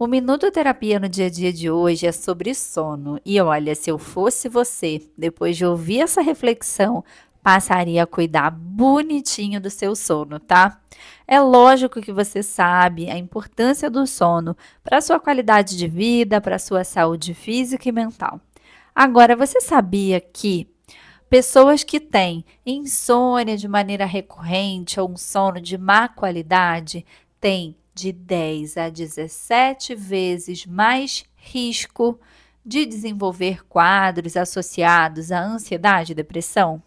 O Minuto Terapia no dia a dia de hoje é sobre sono. E olha, se eu fosse você, depois de ouvir essa reflexão, passaria a cuidar bonitinho do seu sono, tá? É lógico que você sabe a importância do sono para a sua qualidade de vida, para a sua saúde física e mental. Agora, você sabia que pessoas que têm insônia de maneira recorrente ou um sono de má qualidade têm de 10 a 17 vezes mais risco de desenvolver quadros associados à ansiedade e depressão?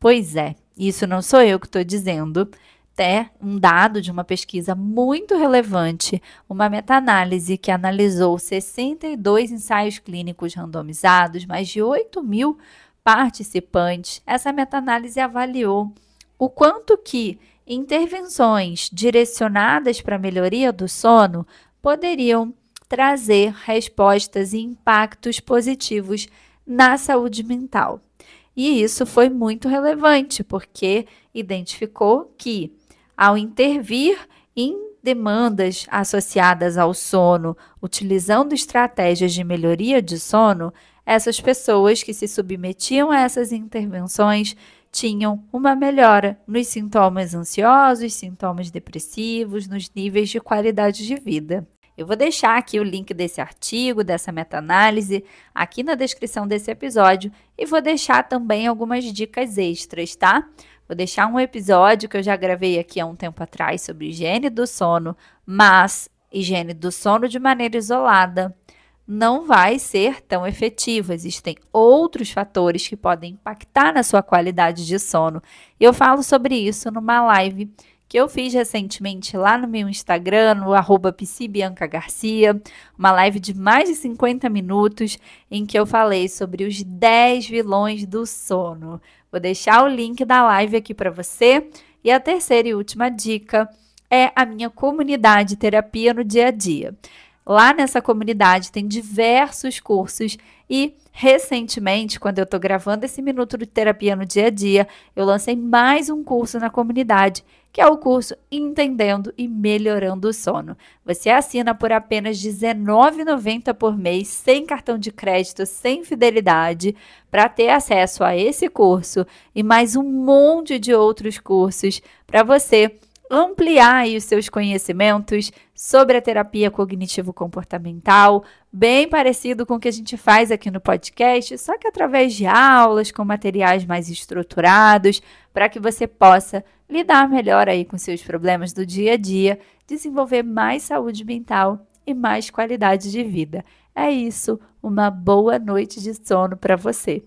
Pois é, isso não sou eu que estou dizendo. É um dado de uma pesquisa muito relevante, uma meta-análise que analisou 62 ensaios clínicos randomizados, mais de 8 mil participantes. Essa meta-análise avaliou o quanto que intervenções direcionadas para a melhoria do sono poderiam trazer respostas e impactos positivos na saúde mental. E isso foi muito relevante, porque identificou que, ao intervir em demandas associadas ao sono, utilizando estratégias de melhoria de sono, essas pessoas que se submetiam a essas intervenções tinham uma melhora nos sintomas ansiosos, sintomas depressivos, nos níveis de qualidade de vida. Eu vou deixar aqui o link desse artigo, dessa meta-análise, aqui na descrição desse episódio e vou deixar também algumas dicas extras, tá? Vou deixar um episódio que eu já gravei aqui há um tempo atrás sobre higiene do sono, mas higiene do sono de maneira isolada não vai ser tão efetivo. Existem outros fatores que podem impactar na sua qualidade de sono. Eu falo sobre isso numa live que eu fiz recentemente lá no meu Instagram, no arroba Garcia, uma live de mais de 50 minutos em que eu falei sobre os 10 vilões do sono. Vou deixar o link da live aqui para você. E a terceira e última dica é a minha comunidade terapia no dia a dia. Lá nessa comunidade tem diversos cursos e recentemente, quando eu estou gravando esse minuto de terapia no dia a dia, eu lancei mais um curso na comunidade, que é o curso Entendendo e Melhorando o Sono. Você assina por apenas R$19,90 por mês, sem cartão de crédito, sem fidelidade, para ter acesso a esse curso e mais um monte de outros cursos para você ampliar os seus conhecimentos sobre a terapia cognitivo-comportamental, bem parecido com o que a gente faz aqui no podcast, só que através de aulas com materiais mais estruturados, para que você possa lidar melhor aí com seus problemas do dia a dia, desenvolver mais saúde mental e mais qualidade de vida. É isso, uma boa noite de sono para você.